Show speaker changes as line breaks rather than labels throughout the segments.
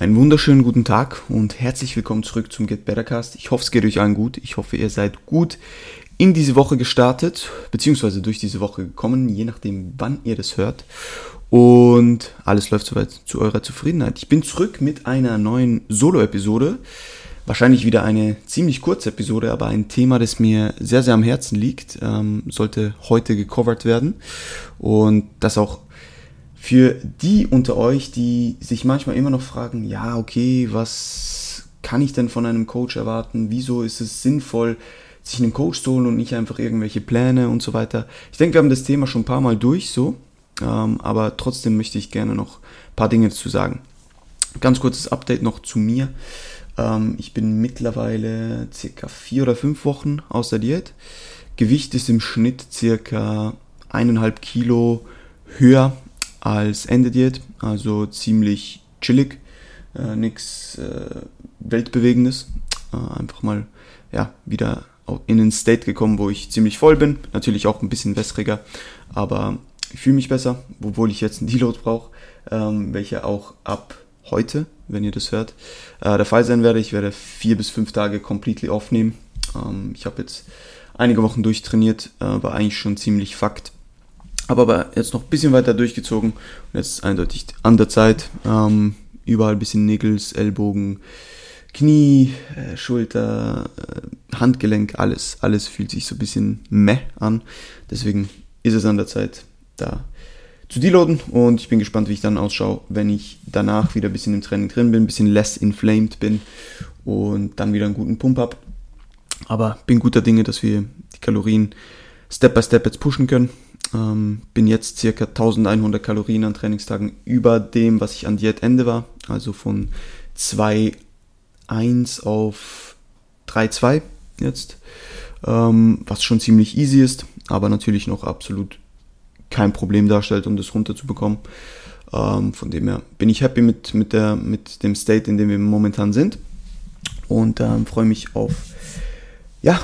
Einen wunderschönen guten Tag und herzlich willkommen zurück zum Get Better Cast. Ich hoffe, es geht euch allen gut. Ich hoffe, ihr seid gut in diese Woche gestartet, beziehungsweise durch diese Woche gekommen, je nachdem, wann ihr das hört. Und alles läuft soweit zu eurer Zufriedenheit. Ich bin zurück mit einer neuen Solo-Episode. Wahrscheinlich wieder eine ziemlich kurze Episode, aber ein Thema, das mir sehr, sehr am Herzen liegt, ähm, sollte heute gecovert werden. Und das auch für die unter euch, die sich manchmal immer noch fragen, ja, okay, was kann ich denn von einem Coach erwarten? Wieso ist es sinnvoll, sich einen Coach zu holen und nicht einfach irgendwelche Pläne und so weiter? Ich denke, wir haben das Thema schon ein paar Mal durch, so, ähm, aber trotzdem möchte ich gerne noch ein paar Dinge dazu sagen. Ganz kurzes Update noch zu mir. Ähm, ich bin mittlerweile circa vier oder fünf Wochen aus der Diät. Gewicht ist im Schnitt circa eineinhalb Kilo höher als Ende Diät, also ziemlich chillig, äh, nichts äh, Weltbewegendes. Äh, einfach mal ja, wieder in den State gekommen, wo ich ziemlich voll bin. Natürlich auch ein bisschen wässriger, aber ich fühle mich besser, obwohl ich jetzt einen Deload brauche, ähm, welcher auch ab heute, wenn ihr das hört, äh, der Fall sein werde. Ich werde vier bis fünf Tage completely aufnehmen. Ähm, ich habe jetzt einige Wochen durchtrainiert, äh, war eigentlich schon ziemlich Fakt. Habe aber jetzt noch ein bisschen weiter durchgezogen und jetzt eindeutig an der Zeit. Ähm, überall ein bisschen Niggles, Ellbogen, Knie, äh, Schulter, äh, Handgelenk, alles, alles fühlt sich so ein bisschen meh an. Deswegen ist es an der Zeit, da zu deloaden und ich bin gespannt, wie ich dann ausschaue, wenn ich danach wieder ein bisschen im Training drin bin, ein bisschen less inflamed bin und dann wieder einen guten Pump habe. Aber bin guter Dinge, dass wir die Kalorien Step by Step jetzt pushen können ähm, bin jetzt circa 1100 Kalorien an Trainingstagen über dem, was ich an Diätende war. Also von 2,1 auf 3,2 jetzt. Ähm, was schon ziemlich easy ist, aber natürlich noch absolut kein Problem darstellt, um das runterzubekommen. Ähm, von dem her bin ich happy mit, mit, der, mit dem State, in dem wir momentan sind. Und ähm, freue mich auf, ja,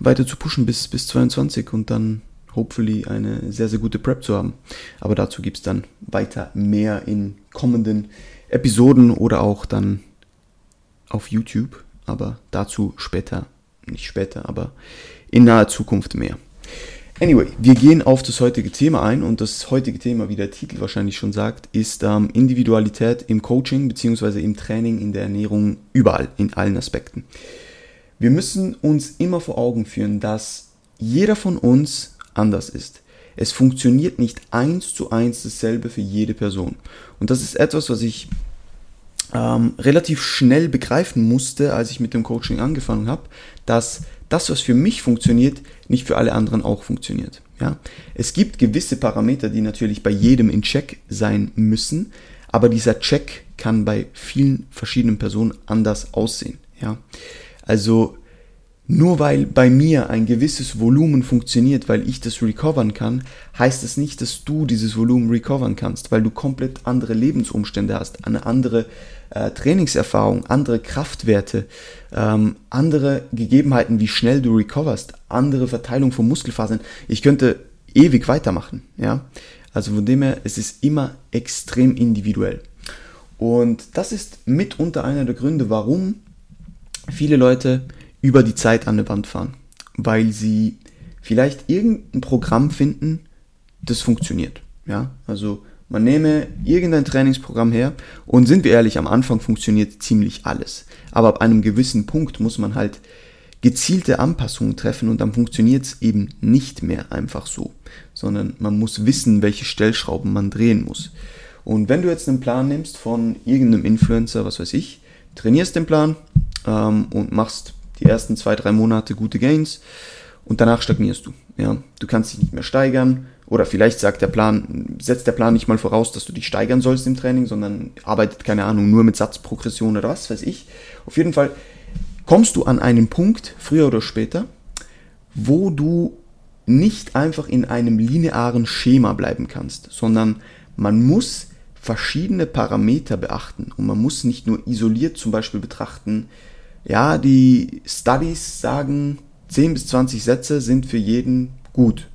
weiter zu pushen bis, bis 22 und dann hopefully eine sehr, sehr gute Prep zu haben. Aber dazu gibt es dann weiter mehr in kommenden Episoden oder auch dann auf YouTube. Aber dazu später, nicht später, aber in naher Zukunft mehr. Anyway, wir gehen auf das heutige Thema ein und das heutige Thema, wie der Titel wahrscheinlich schon sagt, ist ähm, Individualität im Coaching bzw. im Training, in der Ernährung, überall, in allen Aspekten. Wir müssen uns immer vor Augen führen, dass jeder von uns anders ist. Es funktioniert nicht eins zu eins dasselbe für jede Person. Und das ist etwas, was ich ähm, relativ schnell begreifen musste, als ich mit dem Coaching angefangen habe, dass das, was für mich funktioniert, nicht für alle anderen auch funktioniert. Ja? Es gibt gewisse Parameter, die natürlich bei jedem in Check sein müssen, aber dieser Check kann bei vielen verschiedenen Personen anders aussehen. Ja? Also nur weil bei mir ein gewisses Volumen funktioniert, weil ich das recovern kann, heißt es nicht, dass du dieses Volumen recovern kannst, weil du komplett andere Lebensumstände hast, eine andere äh, Trainingserfahrung, andere Kraftwerte, ähm, andere Gegebenheiten, wie schnell du recoverst, andere Verteilung von Muskelfasern. Ich könnte ewig weitermachen, ja. Also von dem her, es ist immer extrem individuell. Und das ist mitunter einer der Gründe, warum viele Leute über die Zeit an der Wand fahren, weil sie vielleicht irgendein Programm finden, das funktioniert. Ja, also man nehme irgendein Trainingsprogramm her und sind wir ehrlich, am Anfang funktioniert ziemlich alles. Aber ab einem gewissen Punkt muss man halt gezielte Anpassungen treffen und dann funktioniert es eben nicht mehr einfach so, sondern man muss wissen, welche Stellschrauben man drehen muss. Und wenn du jetzt einen Plan nimmst von irgendeinem Influencer, was weiß ich, trainierst den Plan ähm, und machst die ersten zwei, drei Monate gute Gains und danach stagnierst du. Ja, du kannst dich nicht mehr steigern oder vielleicht sagt der Plan, setzt der Plan nicht mal voraus, dass du dich steigern sollst im Training, sondern arbeitet, keine Ahnung, nur mit Satzprogression oder was weiß ich. Auf jeden Fall kommst du an einen Punkt, früher oder später, wo du nicht einfach in einem linearen Schema bleiben kannst, sondern man muss verschiedene Parameter beachten und man muss nicht nur isoliert zum Beispiel betrachten, ja, die Studies sagen, 10 bis 20 Sätze sind für jeden gut.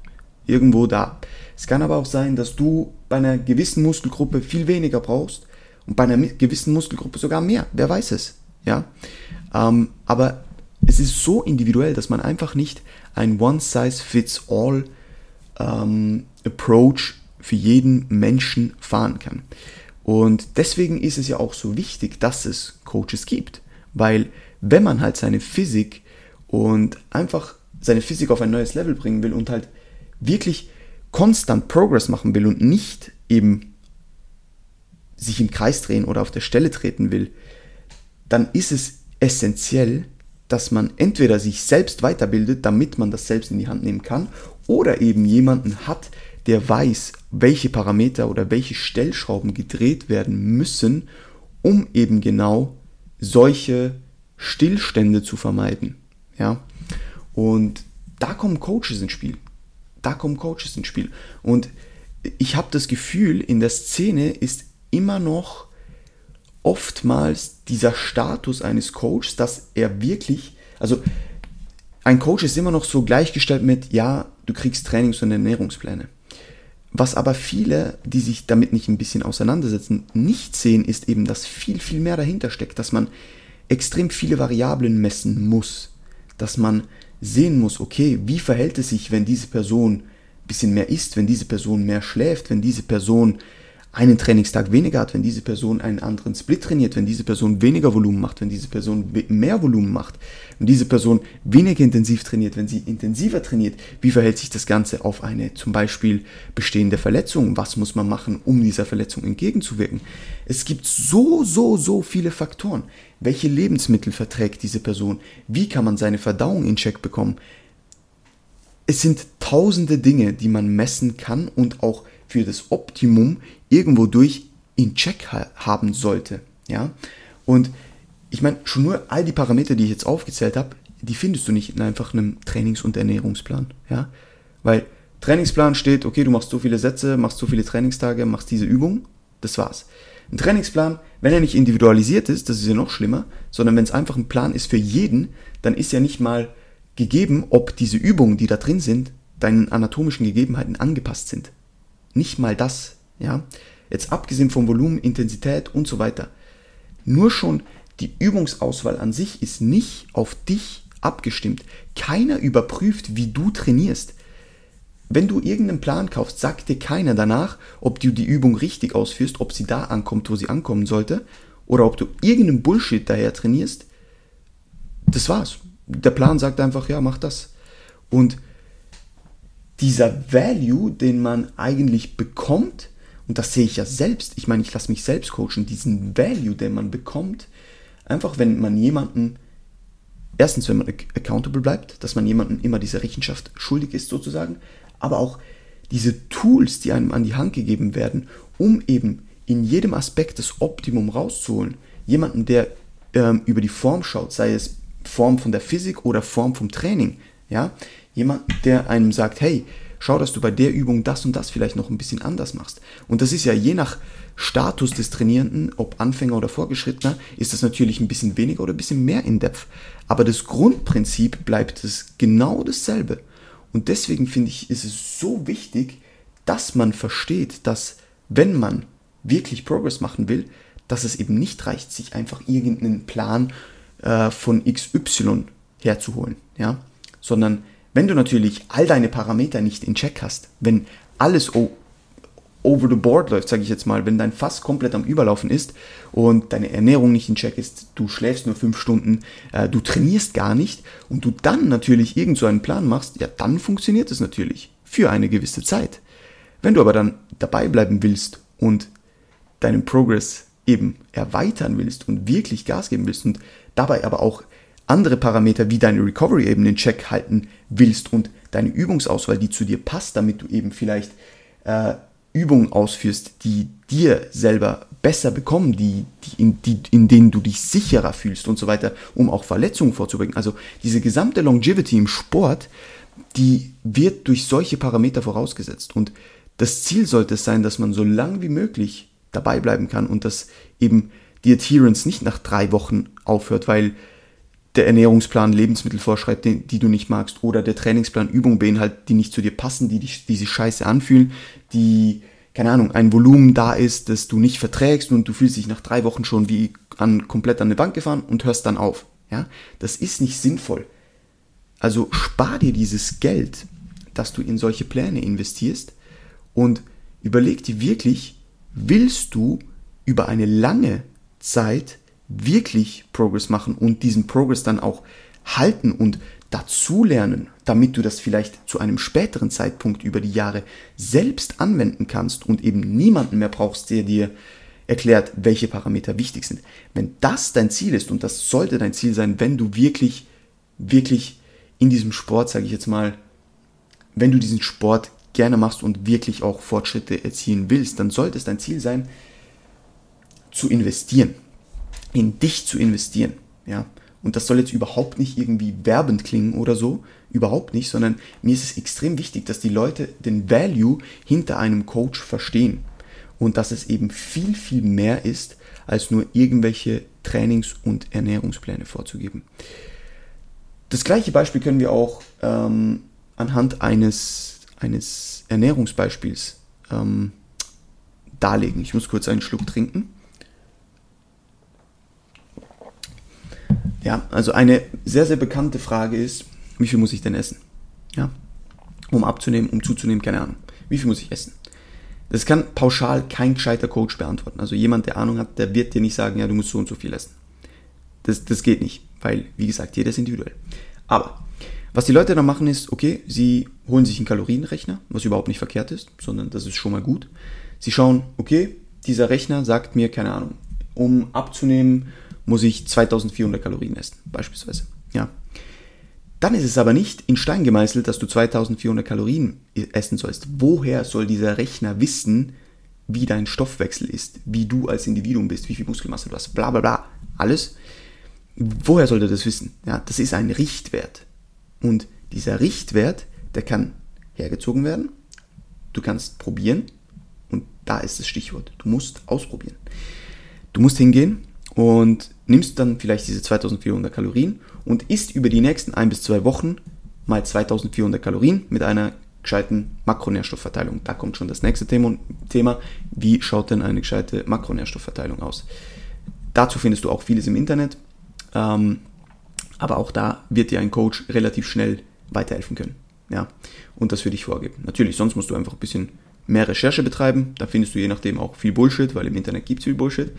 Irgendwo da. Es kann aber auch sein, dass du bei einer gewissen Muskelgruppe viel weniger brauchst Und bei einer gewissen Muskelgruppe sogar mehr. Wer weiß es. Ja? Ähm, aber es ist so individuell, dass man einfach nicht ein One-Size-Fits-All ähm, Approach für jeden Menschen fahren kann. Und deswegen ist es ja auch so wichtig, dass es Coaches gibt. Weil wenn man halt seine Physik und einfach seine Physik auf ein neues Level bringen will und halt wirklich konstant Progress machen will und nicht eben sich im Kreis drehen oder auf der Stelle treten will, dann ist es essentiell, dass man entweder sich selbst weiterbildet, damit man das selbst in die Hand nehmen kann, oder eben jemanden hat, der weiß, welche Parameter oder welche Stellschrauben gedreht werden müssen, um eben genau solche Stillstände zu vermeiden. Ja? Und da kommen Coaches ins Spiel. Da kommen Coaches ins Spiel. Und ich habe das Gefühl, in der Szene ist immer noch oftmals dieser Status eines Coaches, dass er wirklich, also ein Coach ist immer noch so gleichgestellt mit, ja, du kriegst Trainings- und Ernährungspläne. Was aber viele, die sich damit nicht ein bisschen auseinandersetzen, nicht sehen, ist eben, dass viel, viel mehr dahinter steckt, dass man extrem viele Variablen messen muss, dass man sehen muss, okay, wie verhält es sich, wenn diese Person ein bisschen mehr isst, wenn diese Person mehr schläft, wenn diese Person einen Trainingstag weniger hat, wenn diese Person einen anderen Split trainiert, wenn diese Person weniger Volumen macht, wenn diese Person mehr Volumen macht, wenn diese Person weniger intensiv trainiert, wenn sie intensiver trainiert, wie verhält sich das Ganze auf eine zum Beispiel bestehende Verletzung? Was muss man machen, um dieser Verletzung entgegenzuwirken? Es gibt so, so, so viele Faktoren. Welche Lebensmittel verträgt diese Person? Wie kann man seine Verdauung in Check bekommen? Es sind tausende Dinge, die man messen kann und auch für das Optimum irgendwo durch in Check ha haben sollte. Ja? Und ich meine, schon nur all die Parameter, die ich jetzt aufgezählt habe, die findest du nicht in einfach einem Trainings- und Ernährungsplan. Ja? Weil Trainingsplan steht, okay, du machst so viele Sätze, machst so viele Trainingstage, machst diese Übung, das war's. Ein Trainingsplan, wenn er nicht individualisiert ist, das ist ja noch schlimmer, sondern wenn es einfach ein Plan ist für jeden, dann ist ja nicht mal gegeben, ob diese Übungen, die da drin sind, deinen anatomischen Gegebenheiten angepasst sind. Nicht mal das, ja. Jetzt abgesehen vom Volumen, Intensität und so weiter. Nur schon die Übungsauswahl an sich ist nicht auf dich abgestimmt. Keiner überprüft, wie du trainierst. Wenn du irgendeinen Plan kaufst, sagt dir keiner danach, ob du die Übung richtig ausführst, ob sie da ankommt, wo sie ankommen sollte, oder ob du irgendeinen Bullshit daher trainierst. Das war's. Der Plan sagt einfach, ja, mach das. Und dieser Value, den man eigentlich bekommt, und das sehe ich ja selbst, ich meine, ich lasse mich selbst coachen, diesen Value, den man bekommt, einfach wenn man jemanden, erstens, wenn man accountable bleibt, dass man jemandem immer diese Rechenschaft schuldig ist sozusagen, aber auch diese Tools, die einem an die Hand gegeben werden, um eben in jedem Aspekt das Optimum rauszuholen. Jemanden, der ähm, über die Form schaut, sei es Form von der Physik oder Form vom Training, ja, Jemand, der einem sagt, hey, schau, dass du bei der Übung das und das vielleicht noch ein bisschen anders machst. Und das ist ja je nach Status des Trainierenden, ob Anfänger oder Vorgeschrittener, ist das natürlich ein bisschen weniger oder ein bisschen mehr in Depth. Aber das Grundprinzip bleibt es genau dasselbe. Und deswegen finde ich, ist es so wichtig, dass man versteht, dass wenn man wirklich Progress machen will, dass es eben nicht reicht, sich einfach irgendeinen Plan äh, von XY herzuholen, ja, sondern wenn du natürlich all deine Parameter nicht in Check hast, wenn alles over the board läuft, sage ich jetzt mal, wenn dein Fass komplett am Überlaufen ist und deine Ernährung nicht in Check ist, du schläfst nur fünf Stunden, äh, du trainierst gar nicht und du dann natürlich irgend so einen Plan machst, ja, dann funktioniert es natürlich für eine gewisse Zeit. Wenn du aber dann dabei bleiben willst und deinen Progress eben erweitern willst und wirklich Gas geben willst und dabei aber auch andere Parameter wie deine Recovery eben in Check halten willst und deine Übungsauswahl, die zu dir passt, damit du eben vielleicht äh, Übungen ausführst, die dir selber besser bekommen, die, die, in, die, in denen du dich sicherer fühlst und so weiter, um auch Verletzungen vorzubringen. Also diese gesamte Longevity im Sport, die wird durch solche Parameter vorausgesetzt. Und das Ziel sollte es sein, dass man so lang wie möglich dabei bleiben kann und dass eben die Adherence nicht nach drei Wochen aufhört, weil der Ernährungsplan Lebensmittel vorschreibt, die, die, du nicht magst, oder der Trainingsplan Übungen beinhaltet, die nicht zu dir passen, die, die, die sich scheiße anfühlen, die keine Ahnung, ein Volumen da ist, das du nicht verträgst und du fühlst dich nach drei Wochen schon wie an, komplett an eine Bank gefahren und hörst dann auf. Ja, das ist nicht sinnvoll. Also spar dir dieses Geld, das du in solche Pläne investierst und überleg dir wirklich, willst du über eine lange Zeit wirklich Progress machen und diesen Progress dann auch halten und dazulernen, damit du das vielleicht zu einem späteren Zeitpunkt über die Jahre selbst anwenden kannst und eben niemanden mehr brauchst, der dir erklärt, welche Parameter wichtig sind. Wenn das dein Ziel ist, und das sollte dein Ziel sein, wenn du wirklich, wirklich in diesem Sport, sage ich jetzt mal, wenn du diesen Sport gerne machst und wirklich auch Fortschritte erzielen willst, dann sollte es dein Ziel sein, zu investieren, in dich zu investieren. Ja? Und das soll jetzt überhaupt nicht irgendwie werbend klingen oder so, überhaupt nicht, sondern mir ist es extrem wichtig, dass die Leute den Value hinter einem Coach verstehen und dass es eben viel, viel mehr ist, als nur irgendwelche Trainings- und Ernährungspläne vorzugeben. Das gleiche Beispiel können wir auch ähm, anhand eines, eines Ernährungsbeispiels ähm, darlegen. Ich muss kurz einen Schluck trinken. Ja, also eine sehr, sehr bekannte Frage ist, wie viel muss ich denn essen? Ja, um abzunehmen, um zuzunehmen, keine Ahnung. Wie viel muss ich essen? Das kann pauschal kein gescheiter Coach beantworten. Also jemand, der Ahnung hat, der wird dir nicht sagen, ja, du musst so und so viel essen. Das, das geht nicht, weil, wie gesagt, jeder ist individuell. Aber was die Leute dann machen ist, okay, sie holen sich einen Kalorienrechner, was überhaupt nicht verkehrt ist, sondern das ist schon mal gut. Sie schauen, okay, dieser Rechner sagt mir, keine Ahnung, um abzunehmen, muss ich 2400 Kalorien essen, beispielsweise. Ja. Dann ist es aber nicht in Stein gemeißelt, dass du 2400 Kalorien essen sollst. Woher soll dieser Rechner wissen, wie dein Stoffwechsel ist, wie du als Individuum bist, wie viel Muskelmasse du hast, bla bla bla, alles. Woher soll er das wissen? Ja, das ist ein Richtwert. Und dieser Richtwert, der kann hergezogen werden. Du kannst probieren. Und da ist das Stichwort. Du musst ausprobieren. Du musst hingehen und nimmst dann vielleicht diese 2400 Kalorien und isst über die nächsten ein bis zwei Wochen mal 2400 Kalorien mit einer gescheiten Makronährstoffverteilung. Da kommt schon das nächste Thema. Wie schaut denn eine gescheite Makronährstoffverteilung aus? Dazu findest du auch vieles im Internet. Ähm, aber auch da wird dir ein Coach relativ schnell weiterhelfen können. Ja, und das für dich vorgeben. Natürlich, sonst musst du einfach ein bisschen mehr Recherche betreiben. Da findest du je nachdem auch viel Bullshit, weil im Internet gibt es viel Bullshit.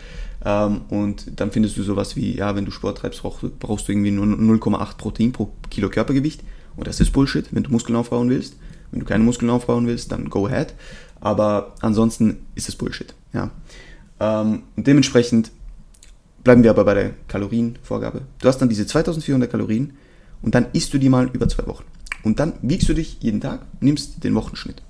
Ähm, und dann findest du sowas wie, ja, wenn du Sport treibst, brauchst, brauchst du irgendwie nur 0,8 Protein pro Kilo Körpergewicht. Und das ist Bullshit, wenn du Muskeln aufbauen willst. Wenn du keine Muskeln aufbauen willst, dann go ahead. Aber ansonsten ist es Bullshit. Ja. Ähm, und dementsprechend bleiben wir aber bei der Kalorienvorgabe. Du hast dann diese 2400 Kalorien und dann isst du die mal über zwei Wochen. Und dann wiegst du dich jeden Tag, nimmst den Wochenschnitt.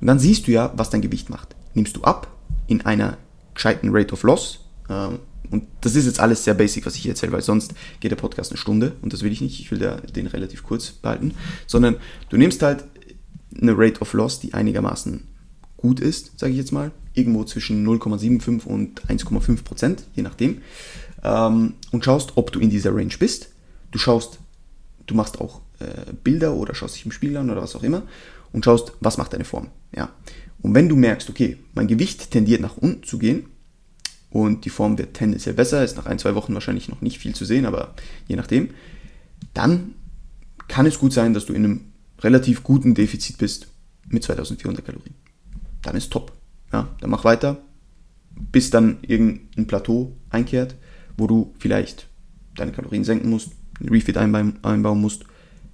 Und dann siehst du ja, was dein Gewicht macht. Nimmst du ab in einer gescheiten Rate of Loss. Ähm, und das ist jetzt alles sehr basic, was ich hier erzähle, weil sonst geht der Podcast eine Stunde und das will ich nicht. Ich will den relativ kurz behalten. Sondern du nimmst halt eine Rate of Loss, die einigermaßen gut ist, sage ich jetzt mal. Irgendwo zwischen 0,75 und 1,5 Prozent, je nachdem. Ähm, und schaust, ob du in dieser Range bist. Du schaust, du machst auch äh, Bilder oder schaust dich im Spiegel an oder was auch immer und schaust, was macht deine Form. Ja. Und wenn du merkst, okay, mein Gewicht tendiert nach unten zu gehen und die Form wird tendenziell besser, ist nach ein, zwei Wochen wahrscheinlich noch nicht viel zu sehen, aber je nachdem, dann kann es gut sein, dass du in einem relativ guten Defizit bist mit 2400 Kalorien. Dann ist top. Ja, dann mach weiter, bis dann irgendein Plateau einkehrt, wo du vielleicht deine Kalorien senken musst, einen Refit einbauen musst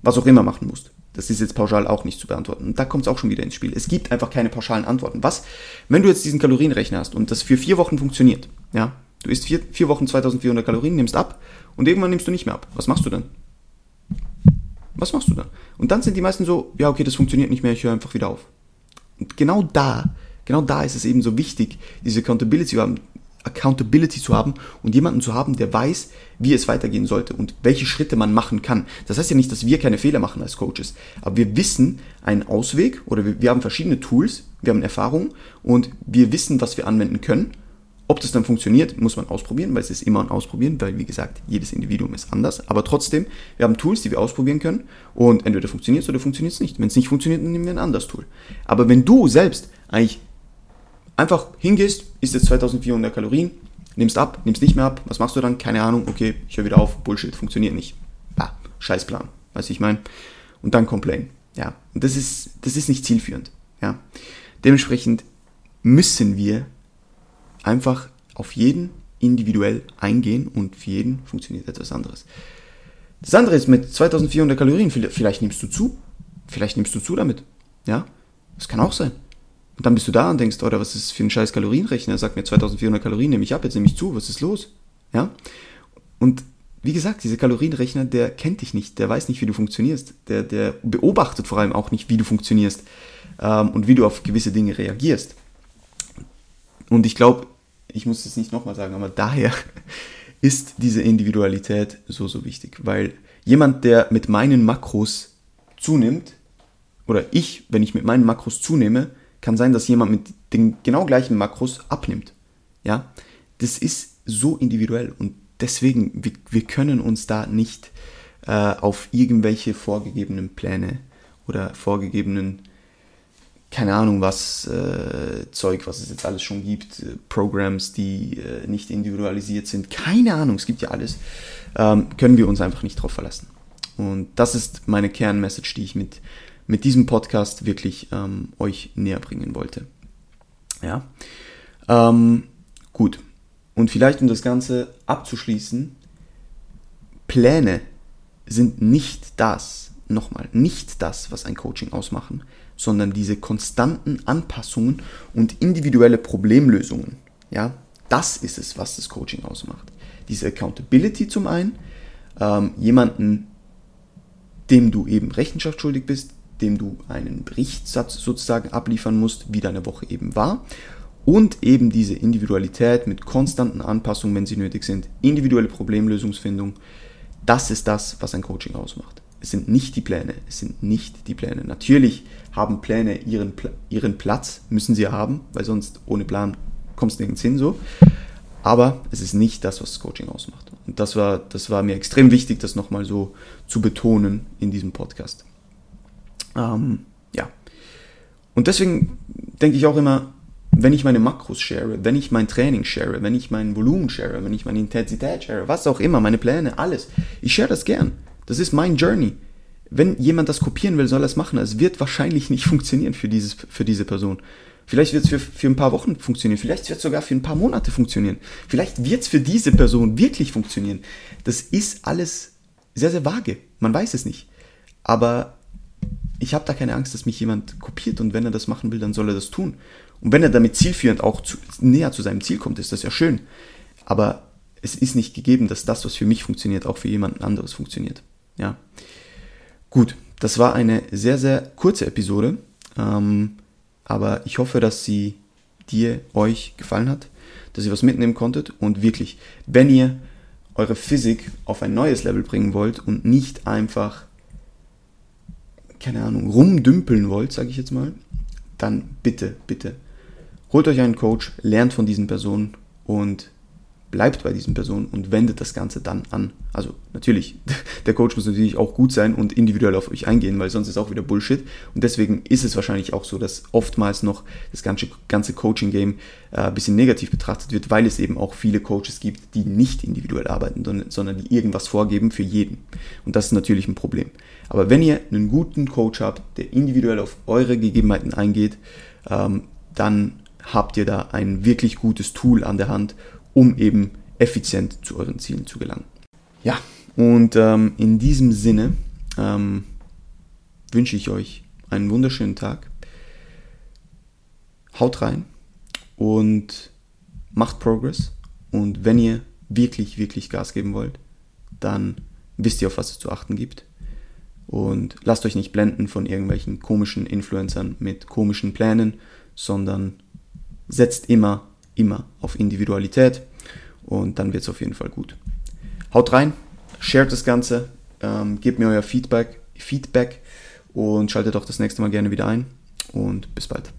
was auch immer machen musst. Das ist jetzt pauschal auch nicht zu beantworten. Und da kommt es auch schon wieder ins Spiel. Es gibt einfach keine pauschalen Antworten. Was, wenn du jetzt diesen Kalorienrechner hast und das für vier Wochen funktioniert, ja, du isst vier, vier Wochen 2400 Kalorien, nimmst ab und irgendwann nimmst du nicht mehr ab. Was machst du dann? Was machst du dann? Und dann sind die meisten so, ja, okay, das funktioniert nicht mehr, ich höre einfach wieder auf. Und genau da, genau da ist es eben so wichtig, diese Accountability zu haben, Accountability zu haben und jemanden zu haben, der weiß, wie es weitergehen sollte und welche Schritte man machen kann. Das heißt ja nicht, dass wir keine Fehler machen als Coaches, aber wir wissen einen Ausweg oder wir, wir haben verschiedene Tools, wir haben Erfahrung und wir wissen, was wir anwenden können. Ob das dann funktioniert, muss man ausprobieren, weil es ist immer ein Ausprobieren, weil wie gesagt, jedes Individuum ist anders. Aber trotzdem, wir haben Tools, die wir ausprobieren können und entweder funktioniert es oder funktioniert es nicht. Wenn es nicht funktioniert, dann nehmen wir ein anderes Tool. Aber wenn du selbst eigentlich einfach hingehst, isst jetzt 2400 Kalorien, nimmst ab, nimmst nicht mehr ab, was machst du dann? Keine Ahnung, okay, ich höre wieder auf, Bullshit, funktioniert nicht. Ah, Scheißplan, weißt du, ich meine? Und dann complain. Ja, und das ist, das ist nicht zielführend. Ja, dementsprechend müssen wir einfach auf jeden individuell eingehen und für jeden funktioniert etwas anderes. Das andere ist mit 2400 Kalorien, vielleicht nimmst du zu, vielleicht nimmst du zu damit. Ja, das kann auch sein. Und dann bist du da und denkst, oder was ist für ein scheiß Kalorienrechner? Er sagt mir 2400 Kalorien, nehme ich ab, jetzt nehme ich zu, was ist los? Ja, und wie gesagt, dieser Kalorienrechner, der kennt dich nicht, der weiß nicht, wie du funktionierst, der, der beobachtet vor allem auch nicht, wie du funktionierst ähm, und wie du auf gewisse Dinge reagierst. Und ich glaube, ich muss es nicht nochmal sagen, aber daher ist diese Individualität so, so wichtig, weil jemand, der mit meinen Makros zunimmt, oder ich, wenn ich mit meinen Makros zunehme, kann sein, dass jemand mit den genau gleichen Makros abnimmt. Ja, das ist so individuell und deswegen, wir, wir können uns da nicht äh, auf irgendwelche vorgegebenen Pläne oder vorgegebenen keine Ahnung was, äh, Zeug, was es jetzt alles schon gibt, äh, Programs, die äh, nicht individualisiert sind, keine Ahnung, es gibt ja alles, ähm, können wir uns einfach nicht drauf verlassen. Und das ist meine Kernmessage, die ich mit, mit diesem Podcast wirklich ähm, euch näher bringen wollte. Ja, ähm, gut. Und vielleicht, um das Ganze abzuschließen, Pläne sind nicht das, nochmal, nicht das, was ein Coaching ausmachen, sondern diese konstanten Anpassungen und individuelle Problemlösungen. Ja, das ist es, was das Coaching ausmacht. Diese Accountability zum einen, ähm, jemanden, dem du eben Rechenschaft schuldig bist, dem du einen Berichtssatz sozusagen abliefern musst, wie deine Woche eben war. Und eben diese Individualität mit konstanten Anpassungen, wenn sie nötig sind, individuelle Problemlösungsfindung, das ist das, was ein Coaching ausmacht. Es sind nicht die Pläne, es sind nicht die Pläne. Natürlich haben Pläne ihren, ihren Platz, müssen sie haben, weil sonst ohne Plan kommst du nirgends hin so. Aber es ist nicht das, was das Coaching ausmacht. Und das war, das war mir extrem wichtig, das nochmal so zu betonen in diesem Podcast. Ähm, ja. Und deswegen denke ich auch immer, wenn ich meine Makros share, wenn ich mein Training share, wenn ich mein Volumen share, wenn ich meine Intensität share, was auch immer, meine Pläne, alles, ich share das gern. Das ist mein Journey. Wenn jemand das kopieren will, soll er es machen. Es wird wahrscheinlich nicht funktionieren für, dieses, für diese Person. Vielleicht wird es für, für ein paar Wochen funktionieren. Vielleicht wird es sogar für ein paar Monate funktionieren. Vielleicht wird es für diese Person wirklich funktionieren. Das ist alles sehr, sehr vage. Man weiß es nicht. Aber ich habe da keine Angst, dass mich jemand kopiert und wenn er das machen will, dann soll er das tun. Und wenn er damit zielführend auch zu, näher zu seinem Ziel kommt, ist das ja schön. Aber es ist nicht gegeben, dass das, was für mich funktioniert, auch für jemanden anderes funktioniert. Ja. Gut, das war eine sehr, sehr kurze Episode, ähm, aber ich hoffe, dass sie dir, euch gefallen hat, dass ihr was mitnehmen konntet und wirklich, wenn ihr eure Physik auf ein neues Level bringen wollt und nicht einfach, keine Ahnung, rumdümpeln wollt, sage ich jetzt mal, dann bitte, bitte, holt euch einen Coach, lernt von diesen Personen und bleibt bei diesen Personen und wendet das Ganze dann an. Also natürlich, der Coach muss natürlich auch gut sein und individuell auf euch eingehen, weil sonst ist auch wieder Bullshit. Und deswegen ist es wahrscheinlich auch so, dass oftmals noch das ganze, ganze Coaching-Game äh, ein bisschen negativ betrachtet wird, weil es eben auch viele Coaches gibt, die nicht individuell arbeiten, sondern die irgendwas vorgeben für jeden. Und das ist natürlich ein Problem. Aber wenn ihr einen guten Coach habt, der individuell auf eure Gegebenheiten eingeht, ähm, dann habt ihr da ein wirklich gutes Tool an der Hand, um eben effizient zu euren Zielen zu gelangen. Ja, und ähm, in diesem Sinne ähm, wünsche ich euch einen wunderschönen Tag. Haut rein und macht Progress. Und wenn ihr wirklich, wirklich Gas geben wollt, dann wisst ihr, auf was es zu achten gibt. Und lasst euch nicht blenden von irgendwelchen komischen Influencern mit komischen Plänen, sondern setzt immer immer auf Individualität und dann wird es auf jeden Fall gut. Haut rein, shared das Ganze, ähm, gebt mir euer Feedback, Feedback und schaltet auch das nächste Mal gerne wieder ein und bis bald.